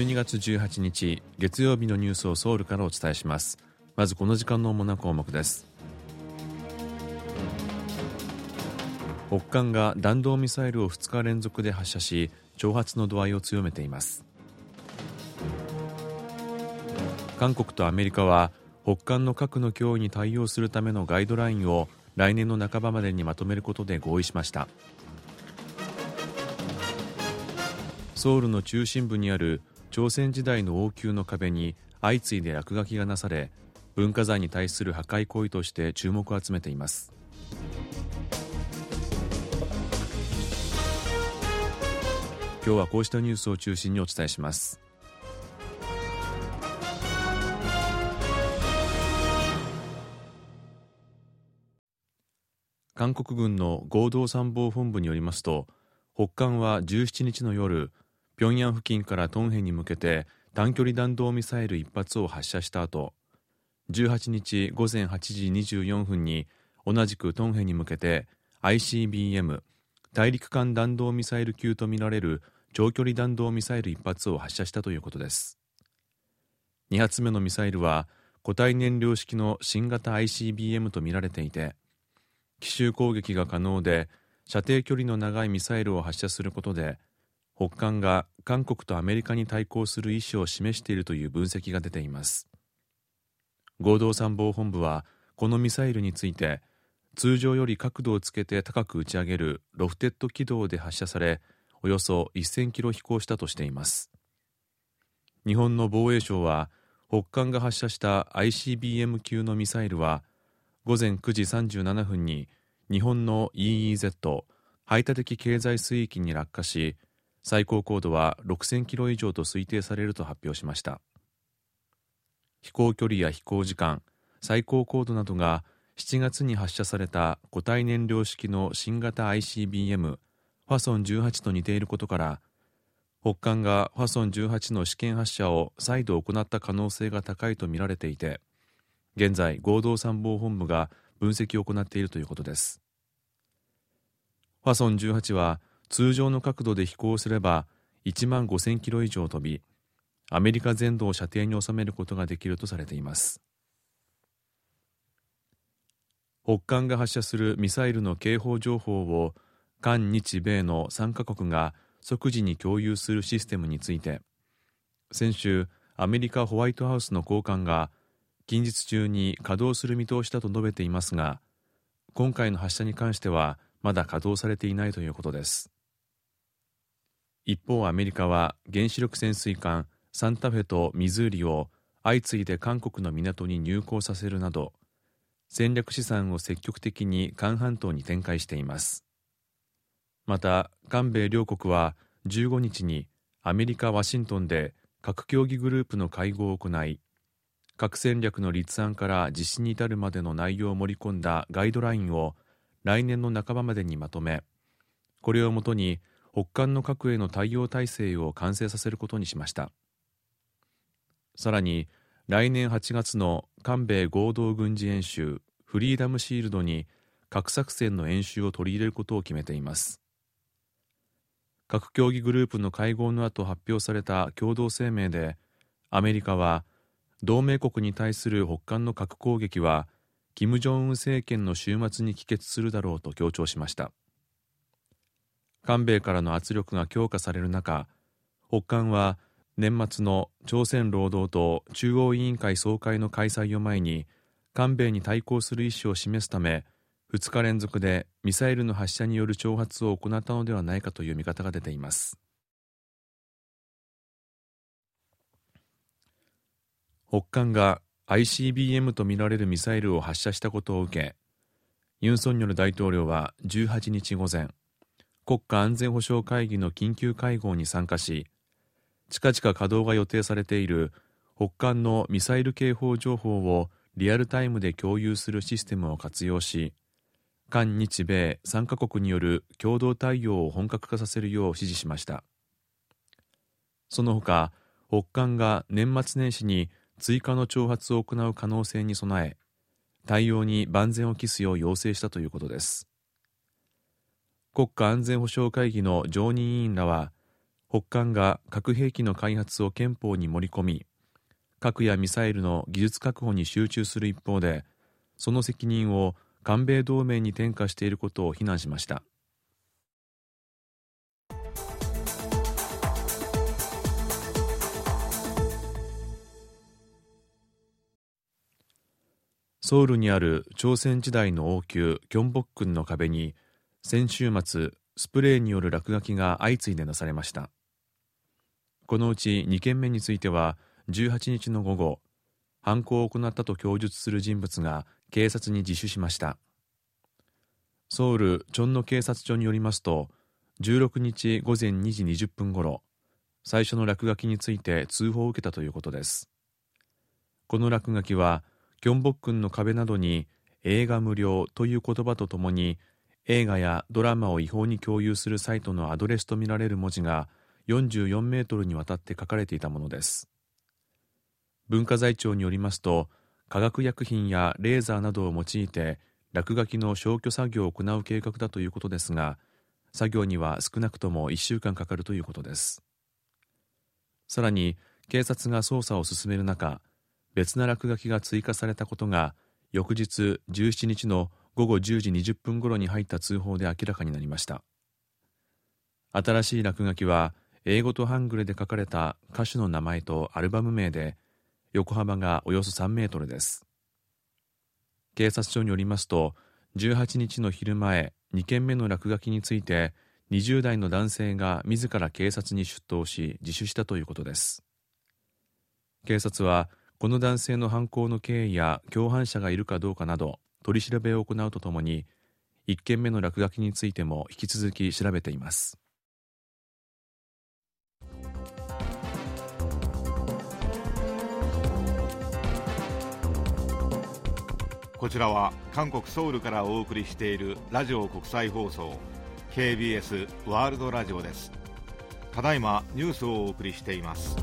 12月18日月曜日のニュースをソウルからお伝えします。まずこの時間の主な項目です。北韓が弾道ミサイルを2日連続で発射し挑発の度合いを強めています。韓国とアメリカは北韓の核の脅威に対応するためのガイドラインを来年の半ばまでにまとめることで合意しました。ソウルの中心部にある朝鮮時代の王宮の壁に相次いで落書きがなされ文化財に対する破壊行為として注目を集めています。今日はこうしたニュースを中心にお伝えします。韓国軍の合同参謀本部によりますと北韓は17日の夜平壌付近からトンヘに向けて短距離弾道ミサイル1発を発射した後18日午前8時24分に同じくトンヘに向けて ICBM 大陸間弾道ミサイル級とみられる長距離弾道ミサイル1発を発射したということです。2発目のミサイルは固体燃料式の新型 ICBM とみられていて奇襲攻撃が可能で射程距離の長いミサイルを発射することで北韓が韓国とアメリカに対抗する意思を示しているという分析が出ています。合同参謀本部はこのミサイルについて通常より角度をつけて高く打ち上げるロフテッド軌道で発射されおよそ1000キロ飛行したとしています。日本の防衛省は北韓が発射した ICBM 級のミサイルは午前9時37分に日本の EEZ 排他的経済水域に落下し最高高度は6000キロ以上と推定されると発表しました。飛行距離や飛行時間最高高度などが7月に発射された固体燃料式の新型 ICBM ファソン18と似ていることから北韓がファソン18の試験発射を再度行った可能性が高いとみられていて現在合同参謀本部が分析を行っているということです。ファソン18は通常の角度で飛行すれば1万5000キロ以上飛びアメリカ全土を射程に収めることができるとされています。北韓が発射するミサイルの警報情報を韓日米の3カ国が即時に共有するシステムについて先週アメリカホワイトハウスの高官が近日中に稼働する見通しだと述べていますが今回の発射に関してはまだ稼働されていないということです。一方アメリカは原子力潜水艦サンタフェとミズーリを相次いで韓国の港に入港させるなど戦略資産を積極的に韓半島に展開しています。また韓米両国は15日にアメリカ・ワシントンで核協議グループの会合を行い核戦略の立案から実施に至るまでの内容を盛り込んだガイドラインを来年の半ばまでにまとめこれをもとに北韓の核への対応体制を完成させることにしました。さらに来年8月の韓米合同軍事演習フリーダムシールドに核作戦の演習を取り入れることを決めています。核協議グループの会合の後発表された共同声明でアメリカは同盟国に対する北韓の核攻撃は金正恩政権の終末に帰結するだろうと強調しました。韓米からの圧力が強化される中北韓は年末の朝鮮労働党中央委員会総会の開催を前に韓米に対抗する意思を示すため2日連続でミサイルの発射による挑発を行ったのではないかという見方が出ています。北韓が ICBM とみられるミサイルを発射したことを受けユン・ソンニョル大統領は18日午前国家安全保障会議の緊急会合に参加し近々稼働が予定されている北韓のミサイル警報情報をリアルタイムで共有するシステムを活用し韓日米3カ国による共同対応を本格化させるよう指示しました。その他北韓が年末年始に追加の挑発を行う可能性に備え対応に万全を期すよう要請したということです。国家安全保障会議の常任委員らは北韓が核兵器の開発を憲法に盛り込み核やミサイルの技術確保に集中する一方でその責任を韓米同盟に転嫁していることを非難しました。ソウルにある朝鮮時代の王宮キョンボックンの壁に先週末スプレーによる落書きが相次いでなされました。このうち2件目については18日の午後犯行を行ったと供述する人物が警察に自首しました。ソウルチョンノ警察署によりますと16日午前2時20分ごろ最初の落書きについて通報を受けたということです。この落書きはキョンボックンの壁などに映画無料という言葉とともに映画やドラマを違法に共有するサイトのアドレスとみられる文字が44メートルにわたって書かれていたものです。文化財庁によりますと化学薬品やレーザーなどを用いて落書きの消去作業を行う計画だということですが作業には少なくとも1週間かかるということです。さらに警察が捜査を進める中別な落書きが追加されたことが翌日17日の午後10時20分頃に入った通報で明らかになりました。新しい落書きは英語とハングルで書かれた歌手の名前とアルバム名で横幅がおよそ3メートルです。警察署によりますと18日の昼前2件目の落書きについて20代の男性が自ら警察に出頭し自首したということです。警察はこの男性の犯行の経緯や共犯者がいるかどうかなど取り調べを行うとともに1件目の落書きについても引き続き調べています。こちらは韓国ソウルからお送りしているラジオ国際放送 KBS ワールドラジオです。ただいまニュースをお送りしています。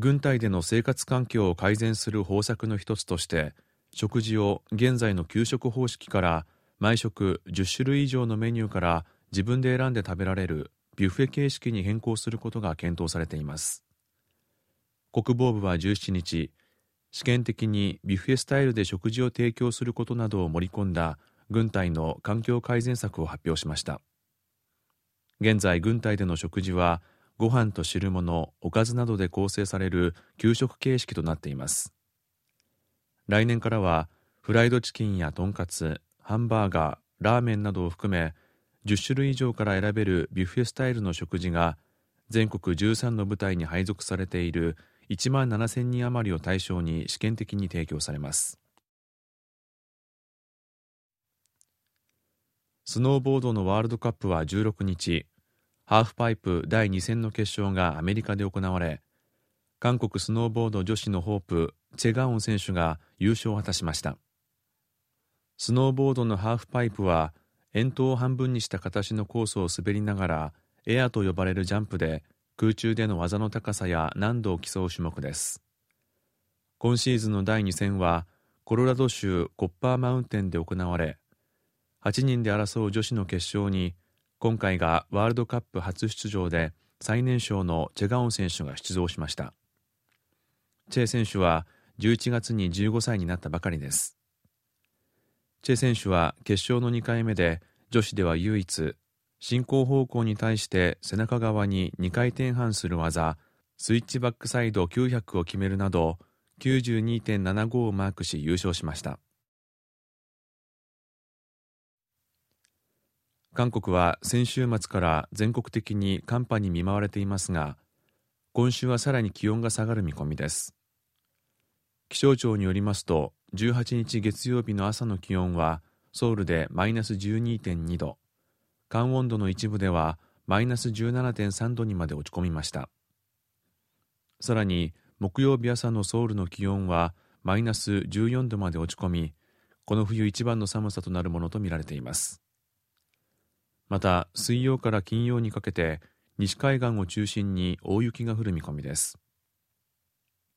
軍隊での生活環境を改善する方策の一つとして食事を現在の給食方式から毎食10種類以上のメニューから自分で選んで食べられるビュッフェ形式に変更することが検討されています。国防部は17日試験的にビュッフェスタイルで食事を提供することなどを盛り込んだ軍隊の環境改善策を発表しました。現在軍隊での食事はご飯と汁物おかずなどで構成される給食形式となっています。来年からはフライドチキンやとんかつハンバーガーラーメンなどを含め10種類以上から選べるビュッフェスタイルの食事が全国13の部隊に配属されている1万7000人余りを対象に試験的に提供されます。スノーボードのワールドカップは16日。ハーフパイプ第2戦の決勝がアメリカで行われ韓国スノーボード女子のホープチェ・ガオン選手が優勝を果たしました。スノーボードのハーフパイプは円筒を半分にした形のコースを滑りながらエアと呼ばれるジャンプで空中での技の高さや難度を競う種目です。今シーズンの第2戦はコロラド州コッパーマウンテンで行われ8人で争う女子の決勝に今回がワールドカップ初出場で最年少のチェガオン選手が出場しました。チェ選手は11月に15歳になったばかりです。チェ選手は決勝の2回目で女子では唯一進行方向に対して背中側に2回転半する技スイッチバックサイド900を決めるなど92.75をマークし優勝しました。韓国は先週末から全国的に寒波に見舞われていますが今週はさらに気温が下がる見込みです。気象庁によりますと18日月曜日の朝の気温はソウルでマイナス12.2度寒温度の一部ではマイナス17.3度にまで落ち込みました。さらに木曜日朝のソウルの気温はマイナス14度まで落ち込みこの冬一番の寒さとなるものとみられています。また水曜から金曜にかけて西海岸を中心に大雪が降る見込みです。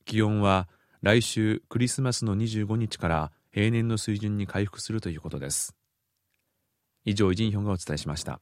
気温は来週クリスマスの25日から平年の水準に回復するということです。以上イジンヒョンがお伝えしました。